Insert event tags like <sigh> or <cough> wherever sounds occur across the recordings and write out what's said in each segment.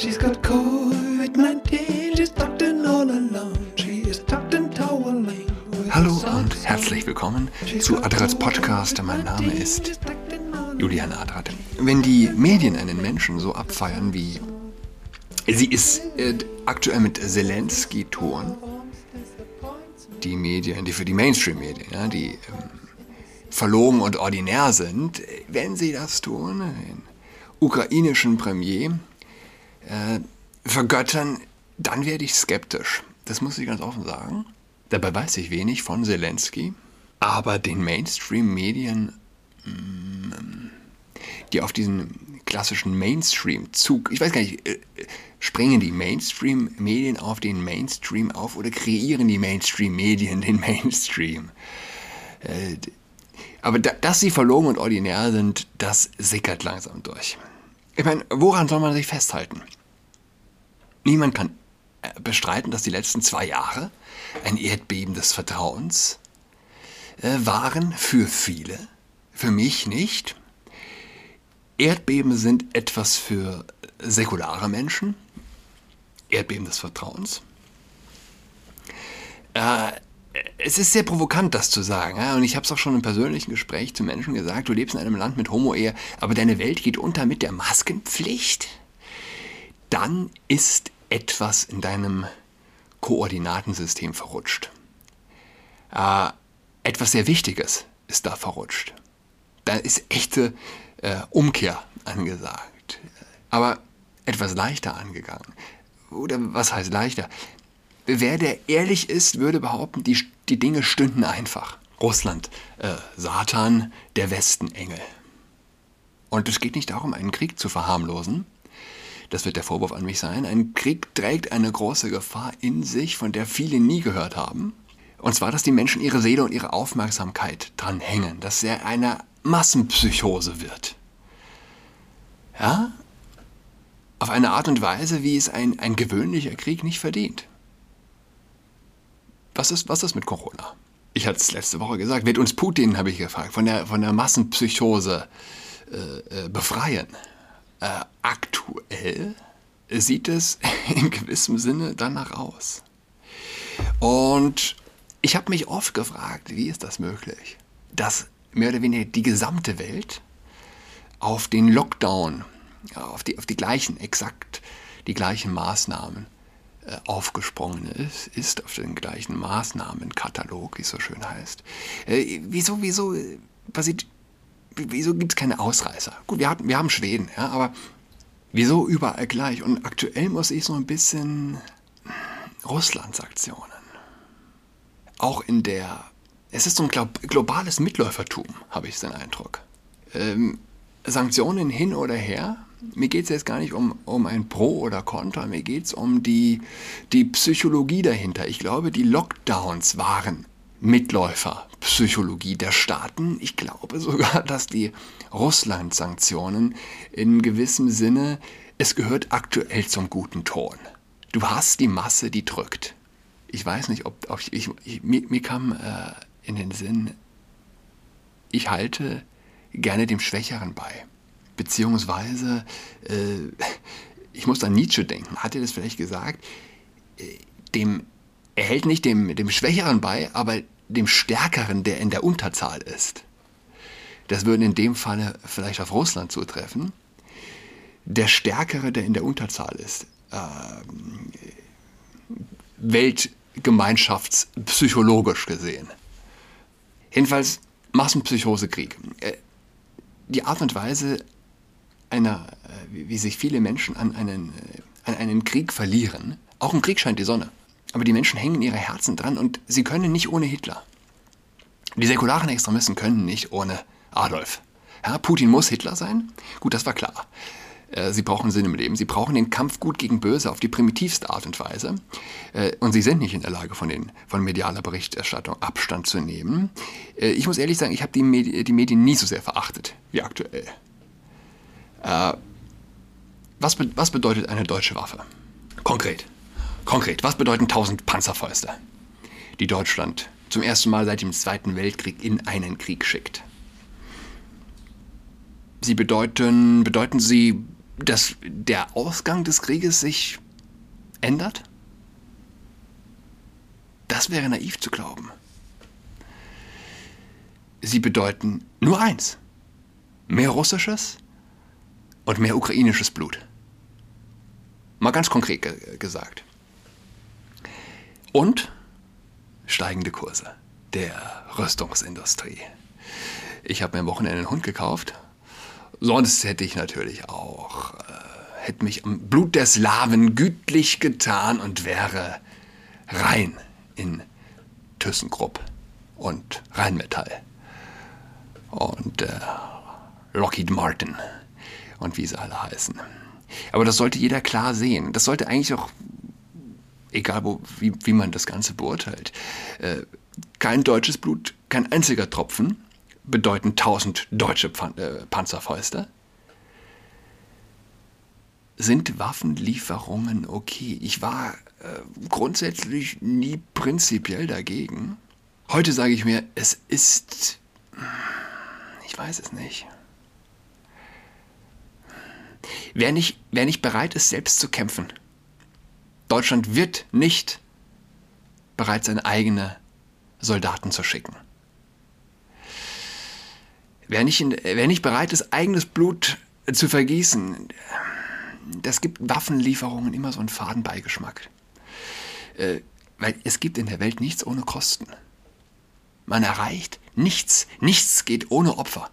She's got COVID-19, she's tucked in all alone. She is tucked in toweling. Hallo und herzlich willkommen zu Adrats Podcast. Mein Name ist Julian Adrat. Wenn die Medien einen Menschen so abfeiern wie sie es äh, aktuell mit Zelensky tun, die Medien, die für die Mainstream-Medien, ja, die ähm, verlogen und ordinär sind, wenn sie das tun, den ukrainischen Premier äh, vergöttern, dann werde ich skeptisch. Das muss ich ganz offen sagen. Dabei weiß ich wenig von Zelensky, aber den Mainstream-Medien, mm, die auf diesen klassischen Mainstream-Zug, ich weiß gar nicht, äh, springen die Mainstream-Medien auf den Mainstream auf oder kreieren die Mainstream-Medien den Mainstream? Äh, aber da, dass sie verlogen und ordinär sind, das sickert langsam durch. Ich meine, woran soll man sich festhalten? Niemand kann äh, bestreiten, dass die letzten zwei Jahre ein Erdbeben des Vertrauens äh, waren für viele, für mich nicht. Erdbeben sind etwas für säkulare Menschen, Erdbeben des Vertrauens. Äh, es ist sehr provokant, das zu sagen. Und ich habe es auch schon im persönlichen Gespräch zu Menschen gesagt, du lebst in einem Land mit Homo-Ehe, aber deine Welt geht unter mit der Maskenpflicht. Dann ist etwas in deinem Koordinatensystem verrutscht. Äh, etwas sehr Wichtiges ist da verrutscht. Da ist echte äh, Umkehr angesagt. Aber etwas leichter angegangen. Oder was heißt leichter? Wer der ehrlich ist, würde behaupten, die, die Dinge stünden einfach. Russland, äh, Satan, der Westen, Engel. Und es geht nicht darum, einen Krieg zu verharmlosen. Das wird der Vorwurf an mich sein. Ein Krieg trägt eine große Gefahr in sich, von der viele nie gehört haben. Und zwar, dass die Menschen ihre Seele und ihre Aufmerksamkeit dran hängen, dass er eine Massenpsychose wird. Ja? Auf eine Art und Weise, wie es ein, ein gewöhnlicher Krieg nicht verdient. Was ist, was ist mit Corona? Ich hatte es letzte Woche gesagt, wird uns Putin, habe ich gefragt, von der, von der Massenpsychose äh, äh, befreien? Äh, aktuell sieht es <laughs> in gewissem Sinne danach aus. Und ich habe mich oft gefragt, wie ist das möglich, dass mehr oder weniger die gesamte Welt auf den Lockdown, auf die, auf die gleichen, exakt die gleichen Maßnahmen äh, aufgesprungen ist, ist auf den gleichen Maßnahmenkatalog, wie es so schön heißt. Äh, wieso, wieso passiert, wieso gibt es keine Ausreißer? Gut, wir, hatten, wir haben Schweden, ja, aber wieso überall gleich? Und aktuell muss ich so ein bisschen Russlands Aktionen. Auch in der, es ist so ein globales Mitläufertum, habe ich den Eindruck. Ähm, Sanktionen hin oder her, mir geht es jetzt gar nicht um, um ein Pro oder Contra, mir geht es um die, die Psychologie dahinter. Ich glaube, die Lockdowns waren Mitläuferpsychologie der Staaten. Ich glaube sogar, <laughs> dass die Russland-Sanktionen in gewissem Sinne, es gehört aktuell zum guten Ton. Du hast die Masse, die drückt. Ich weiß nicht, ob, ob ich, ich, ich mir, mir, kam äh, in den Sinn, ich halte gerne dem Schwächeren bei beziehungsweise äh, <laughs> ich muss an Nietzsche denken. Hat er das vielleicht gesagt? Äh, dem, er hält nicht dem, dem Schwächeren bei, aber dem Stärkeren, der in der Unterzahl ist. Das würde in dem Falle vielleicht auf Russland zutreffen. Der Stärkere, der in der Unterzahl ist. Äh, Weltgemeinschaftspsychologisch gesehen. Jedenfalls Massenpsychosekrieg. Äh, die Art und Weise, einer, äh, wie sich viele Menschen an einen, äh, an einen Krieg verlieren. Auch im Krieg scheint die Sonne. Aber die Menschen hängen ihre Herzen dran und sie können nicht ohne Hitler. Die säkularen Extremisten können nicht ohne Adolf. Ja, Putin muss Hitler sein? Gut, das war klar. Äh, sie brauchen Sinn im Leben. Sie brauchen den Kampf gut gegen Böse auf die primitivste Art und Weise. Und sie sind nicht in der Lage, von, den, von medialer Berichterstattung Abstand zu nehmen. Ich muss ehrlich sagen, ich habe die, Medi die Medien nie so sehr verachtet wie aktuell. Äh, was, be was bedeutet eine deutsche Waffe? Konkret. Konkret. Was bedeuten 1000 Panzerfäuste, die Deutschland zum ersten Mal seit dem Zweiten Weltkrieg in einen Krieg schickt? Sie bedeuten, bedeuten sie dass der Ausgang des Krieges sich ändert? Das wäre naiv zu glauben. Sie bedeuten nur eins. Mehr russisches und mehr ukrainisches Blut. Mal ganz konkret ge gesagt. Und steigende Kurse der Rüstungsindustrie. Ich habe mir am Wochenende einen Hund gekauft. Sonst hätte ich natürlich auch, äh, hätte mich am Blut der Slawen gütlich getan und wäre rein in ThyssenKrupp und Rheinmetall und äh, Lockheed Martin und wie sie alle heißen. Aber das sollte jeder klar sehen. Das sollte eigentlich auch, egal wo, wie, wie man das Ganze beurteilt, äh, kein deutsches Blut, kein einziger Tropfen bedeuten 1000 deutsche Pan äh, Panzerfäuste. Sind Waffenlieferungen okay? Ich war äh, grundsätzlich nie prinzipiell dagegen. Heute sage ich mir, es ist... Ich weiß es nicht. Wer nicht, wer nicht bereit ist, selbst zu kämpfen, Deutschland wird nicht bereit, seine eigene Soldaten zu schicken. Wer nicht, wer nicht bereit ist, eigenes Blut zu vergießen, das gibt Waffenlieferungen immer so einen Fadenbeigeschmack. Äh, weil es gibt in der Welt nichts ohne Kosten. Man erreicht nichts, nichts geht ohne Opfer.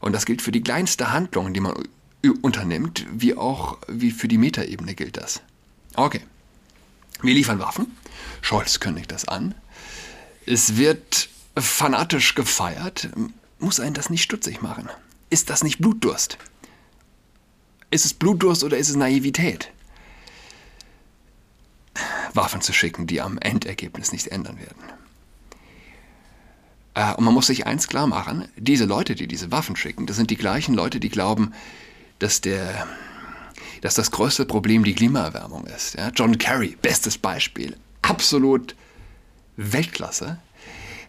Und das gilt für die kleinste Handlung, die man unternimmt, wie auch wie für die Metaebene gilt das. Okay. Wir liefern Waffen. Scholz kündigt das an. Es wird fanatisch gefeiert. Muss einen das nicht stutzig machen? Ist das nicht Blutdurst? Ist es Blutdurst oder ist es Naivität? Waffen zu schicken, die am Endergebnis nichts ändern werden. Äh, und man muss sich eins klar machen, diese Leute, die diese Waffen schicken, das sind die gleichen Leute, die glauben, dass, der, dass das größte Problem die Klimaerwärmung ist. Ja? John Kerry, bestes Beispiel, absolut Weltklasse.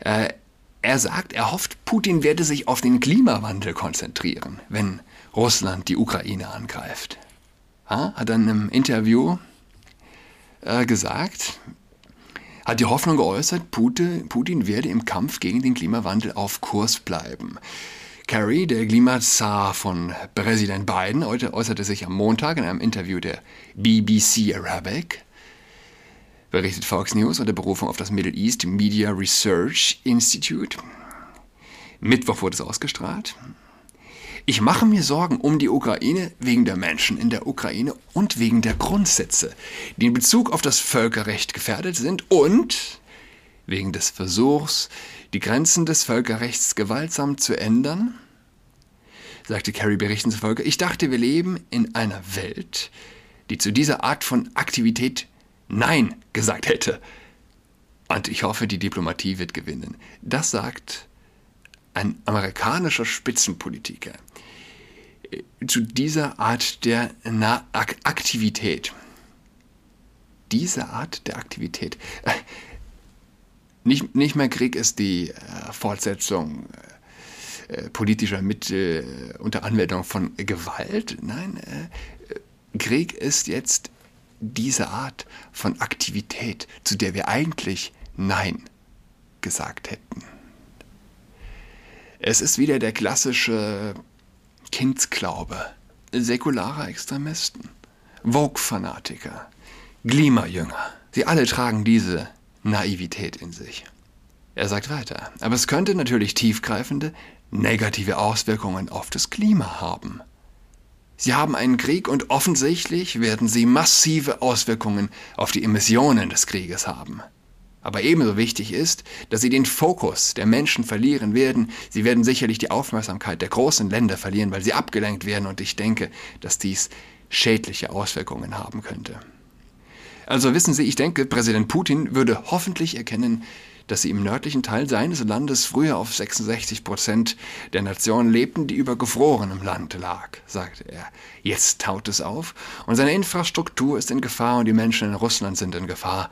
Äh, er sagt, er hofft, Putin werde sich auf den Klimawandel konzentrieren, wenn Russland die Ukraine angreift. Ja, hat dann im Interview äh, gesagt, hat die Hoffnung geäußert, Putin werde im Kampf gegen den Klimawandel auf Kurs bleiben. Kerry, der Klimazar von Präsident Biden, äußerte sich am Montag in einem Interview der BBC Arabic berichtet Fox News unter Berufung auf das Middle East Media Research Institute. Mittwoch wurde es ausgestrahlt. Ich mache mir Sorgen um die Ukraine wegen der Menschen in der Ukraine und wegen der Grundsätze, die in Bezug auf das Völkerrecht gefährdet sind und wegen des Versuchs, die Grenzen des Völkerrechts gewaltsam zu ändern, sagte Kerry berichten zufolge. Ich dachte, wir leben in einer Welt, die zu dieser Art von Aktivität Nein gesagt hätte. Und ich hoffe, die Diplomatie wird gewinnen. Das sagt ein amerikanischer Spitzenpolitiker äh, zu dieser Art der Na Ak Aktivität. Diese Art der Aktivität. Äh, nicht, nicht mehr Krieg ist die äh, Fortsetzung äh, politischer Mittel unter Anwendung von Gewalt. Nein, äh, Krieg ist jetzt diese Art von Aktivität, zu der wir eigentlich Nein gesagt hätten. Es ist wieder der klassische Kindsglaube säkularer Extremisten, Vogue-Fanatiker, Klimajünger. Sie alle tragen diese Naivität in sich. Er sagt weiter, aber es könnte natürlich tiefgreifende negative Auswirkungen auf das Klima haben. Sie haben einen Krieg und offensichtlich werden sie massive Auswirkungen auf die Emissionen des Krieges haben. Aber ebenso wichtig ist, dass sie den Fokus der Menschen verlieren werden. Sie werden sicherlich die Aufmerksamkeit der großen Länder verlieren, weil sie abgelenkt werden und ich denke, dass dies schädliche Auswirkungen haben könnte. Also wissen Sie, ich denke, Präsident Putin würde hoffentlich erkennen, dass sie im nördlichen Teil seines Landes früher auf 66 Prozent der Nation lebten, die über gefrorenem Land lag, sagte er. Jetzt taut es auf und seine Infrastruktur ist in Gefahr und die Menschen in Russland sind in Gefahr.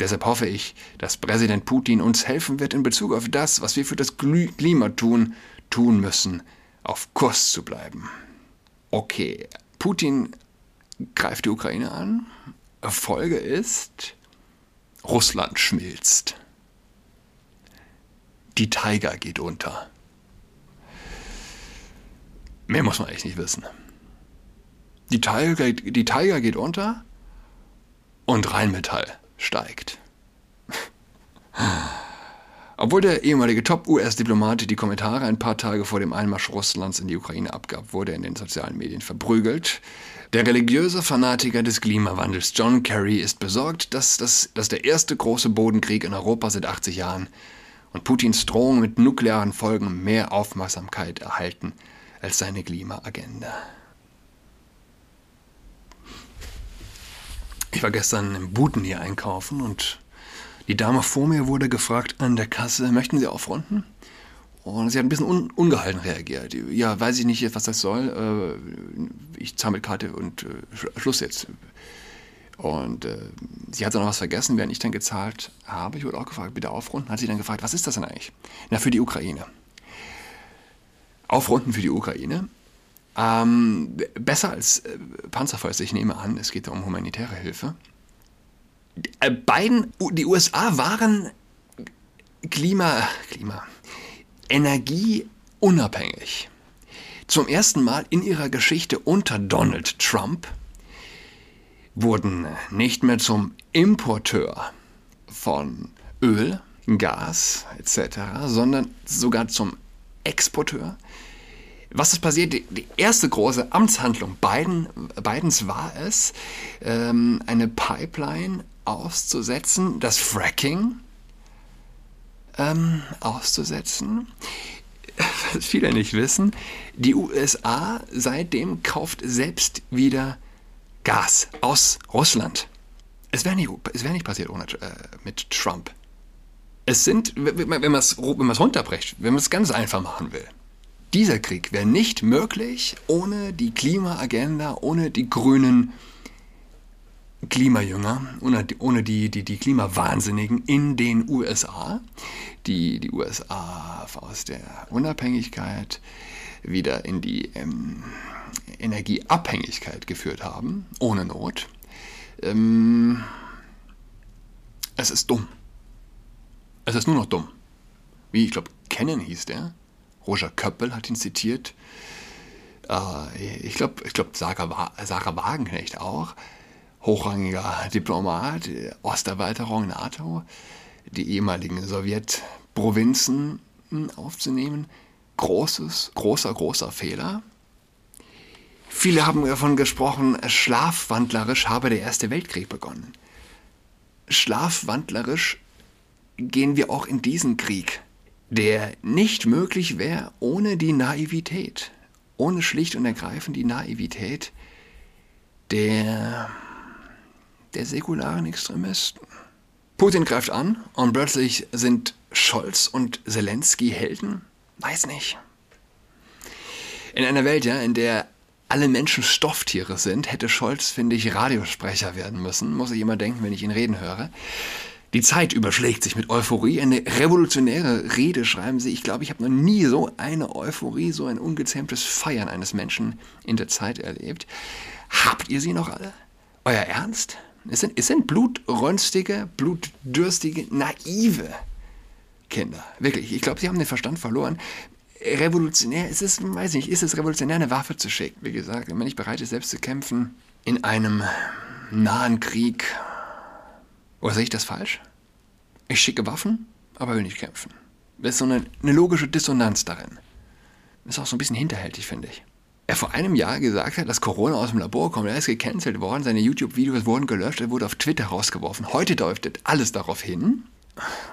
Deshalb hoffe ich, dass Präsident Putin uns helfen wird, in Bezug auf das, was wir für das Klima tun, tun müssen, auf Kurs zu bleiben. Okay, Putin greift die Ukraine an. Folge ist, Russland schmilzt. Die Tiger geht unter. Mehr muss man eigentlich nicht wissen. Die Tiger, die Tiger geht unter und Rheinmetall steigt. <laughs> Obwohl der ehemalige Top-US-Diplomat die Kommentare ein paar Tage vor dem Einmarsch Russlands in die Ukraine abgab, wurde er in den sozialen Medien verprügelt. Der religiöse Fanatiker des Klimawandels John Kerry ist besorgt, dass, das, dass der erste große Bodenkrieg in Europa seit 80 Jahren und Putins Drohung mit nuklearen Folgen mehr Aufmerksamkeit erhalten als seine Klimaagenda. Ich war gestern im Buten hier einkaufen und die Dame vor mir wurde gefragt an der Kasse, möchten Sie aufrunden? Und sie hat ein bisschen un ungehalten reagiert. Ja, weiß ich nicht, was das soll. Äh, ich zahle mit Karte und äh, Schluss jetzt. Und äh, sie hat dann noch was vergessen, während ich dann gezahlt habe. Ich wurde auch gefragt, bitte aufrunden. Hat sie dann gefragt, was ist das denn eigentlich? Na, für die Ukraine. Aufrunden für die Ukraine. Ähm, besser als äh, Panzerfäuste, ich nehme an, es geht um humanitäre Hilfe. Äh, Biden, die USA waren Klima, Klima, energieunabhängig. Zum ersten Mal in ihrer Geschichte unter Donald Trump wurden nicht mehr zum Importeur von Öl, Gas etc., sondern sogar zum Exporteur. Was ist passiert? Die, erste große Amtshandlung Biden, Bidens war es, ähm, eine Pipeline auszusetzen, das Fracking ähm, auszusetzen. <laughs> Was viele nicht wissen, die USA seitdem kauft selbst wieder Gas aus Russland. Es wäre nicht, wär nicht passiert ohne, äh, mit Trump. Es sind, wenn man es wenn runterbrecht, wenn man es ganz einfach machen will, dieser Krieg wäre nicht möglich ohne die Klimaagenda, ohne die grünen Klimajünger, ohne, die, die, die Klimawahnsinnigen in den USA, die die USA aus der Unabhängigkeit wieder in die ähm, Energieabhängigkeit geführt haben, ohne Not. Ähm, es ist dumm. Es ist nur noch dumm. Wie, ich glaube, Kennen hieß der. Roger Köppel hat ihn zitiert. Äh, ich glaube, ich glaub, Sarah, Sarah Wagenknecht auch hochrangiger Diplomat, Osterweiterung NATO, die ehemaligen Sowjetprovinzen aufzunehmen. Großes, großer, großer Fehler. Viele haben davon gesprochen, schlafwandlerisch habe der Erste Weltkrieg begonnen. Schlafwandlerisch gehen wir auch in diesen Krieg, der nicht möglich wäre ohne die Naivität, ohne schlicht und ergreifend die Naivität der der säkularen Extremisten. Putin greift an und plötzlich sind Scholz und Zelensky Helden? Weiß nicht. In einer Welt, ja, in der alle Menschen Stofftiere sind, hätte Scholz, finde ich, Radiosprecher werden müssen, muss ich immer denken, wenn ich ihn reden höre. Die Zeit überschlägt sich mit Euphorie. Eine revolutionäre Rede schreiben sie. Ich glaube, ich habe noch nie so eine Euphorie, so ein ungezähmtes Feiern eines Menschen in der Zeit erlebt. Habt ihr sie noch alle? Euer Ernst? Es sind, es sind blutrünstige, blutdürstige, naive Kinder. Wirklich. Ich glaube, sie haben den Verstand verloren. Revolutionär, ist es, weiß nicht, ist es revolutionär, eine Waffe zu schicken? Wie gesagt, wenn man nicht bereit ist, selbst zu kämpfen in einem nahen Krieg. Oder sehe ich das falsch? Ich schicke Waffen, aber will nicht kämpfen. Das ist so eine, eine logische Dissonanz darin. Das ist auch so ein bisschen hinterhältig, finde ich er vor einem Jahr gesagt hat, dass Corona aus dem Labor kommt. Er ist gecancelt worden, seine YouTube-Videos wurden gelöscht, er wurde auf Twitter rausgeworfen. Heute deutet alles darauf hin.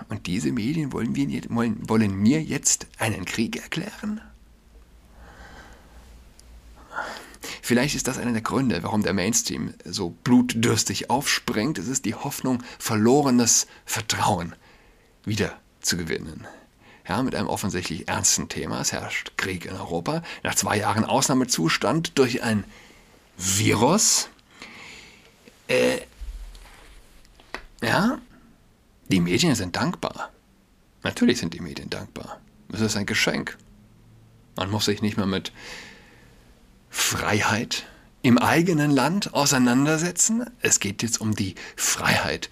Und diese Medien wollen, wir, wollen, wollen mir jetzt einen Krieg erklären? Vielleicht ist das einer der Gründe, warum der Mainstream so blutdürstig aufspringt. Es ist die Hoffnung, verlorenes Vertrauen wieder zu gewinnen ja, mit einem offensichtlich ernsten Thema. Es herrscht Krieg in Europa. Nach zwei Jahren Ausnahmezustand durch ein Virus. Äh, ja, die Medien sind dankbar. Natürlich sind die Medien dankbar. Es ist ein Geschenk. Man muss sich nicht mehr mit Freiheit im eigenen Land auseinandersetzen. Es geht jetzt um die Freiheit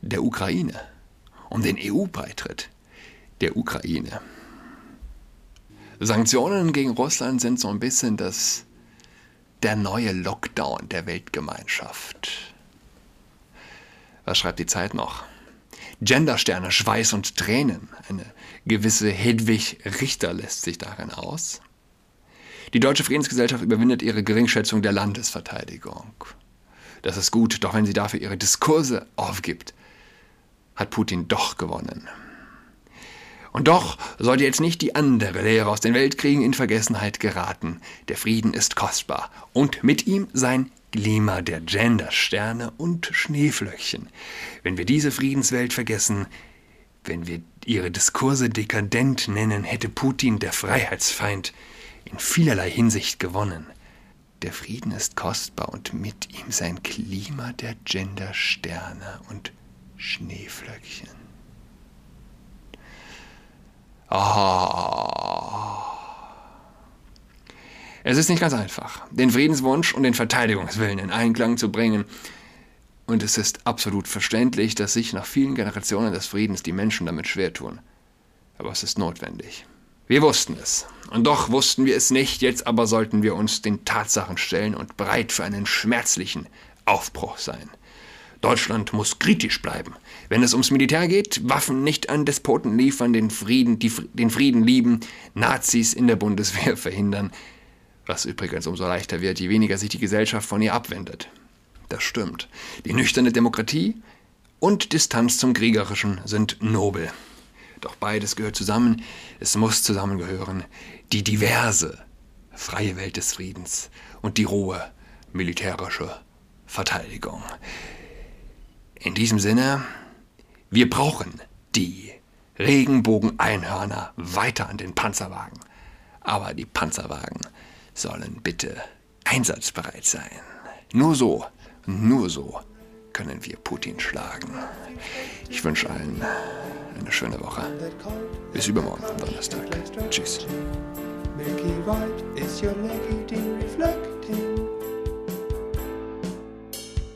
der Ukraine, um den EU-Beitritt der Ukraine. Sanktionen gegen Russland sind so ein bisschen das, der neue Lockdown der Weltgemeinschaft. Was schreibt die Zeit noch? Gendersterne, Schweiß und Tränen. Eine gewisse Hedwig Richter lässt sich darin aus. Die Deutsche Friedensgesellschaft überwindet ihre Geringschätzung der Landesverteidigung. Das ist gut, doch wenn sie dafür ihre Diskurse aufgibt, hat Putin doch gewonnen. Und doch sollte jetzt nicht die andere Lehre aus den Weltkriegen in Vergessenheit geraten. Der Frieden ist kostbar und mit ihm sein Glimmer der Gendersterne und Schneeflöckchen. Wenn wir diese Friedenswelt vergessen, wenn wir ihre Diskurse dekadent nennen, hätte Putin, der Freiheitsfeind, in vielerlei Hinsicht gewonnen. Der Frieden ist kostbar und mit ihm sein Klima der Gendersterne und Schneeflöckchen. Oh. Es ist nicht ganz einfach, den Friedenswunsch und den Verteidigungswillen in Einklang zu bringen. Und es ist absolut verständlich, dass sich nach vielen Generationen des Friedens die Menschen damit schwer tun. Aber es ist notwendig. Wir wussten es. Und doch wussten wir es nicht, jetzt aber sollten wir uns den Tatsachen stellen und bereit für einen schmerzlichen Aufbruch sein. Deutschland muss kritisch bleiben. Wenn es ums Militär geht, Waffen nicht an Despoten liefern, den Frieden, die, den Frieden lieben, Nazis in der Bundeswehr <laughs> verhindern, was übrigens umso leichter wird, je weniger sich die Gesellschaft von ihr abwendet. Das stimmt. Die nüchterne Demokratie und Distanz zum Kriegerischen sind nobel. Doch beides gehört zusammen, es muss zusammengehören. Die diverse, freie Welt des Friedens und die rohe, militärische Verteidigung. In diesem Sinne, wir brauchen die Regenbogen-Einhörner weiter an den Panzerwagen. Aber die Panzerwagen sollen bitte einsatzbereit sein. Nur so, nur so können wir Putin schlagen. Ich wünsche allen eine schöne Woche. Bis übermorgen, Donnerstag. Tschüss.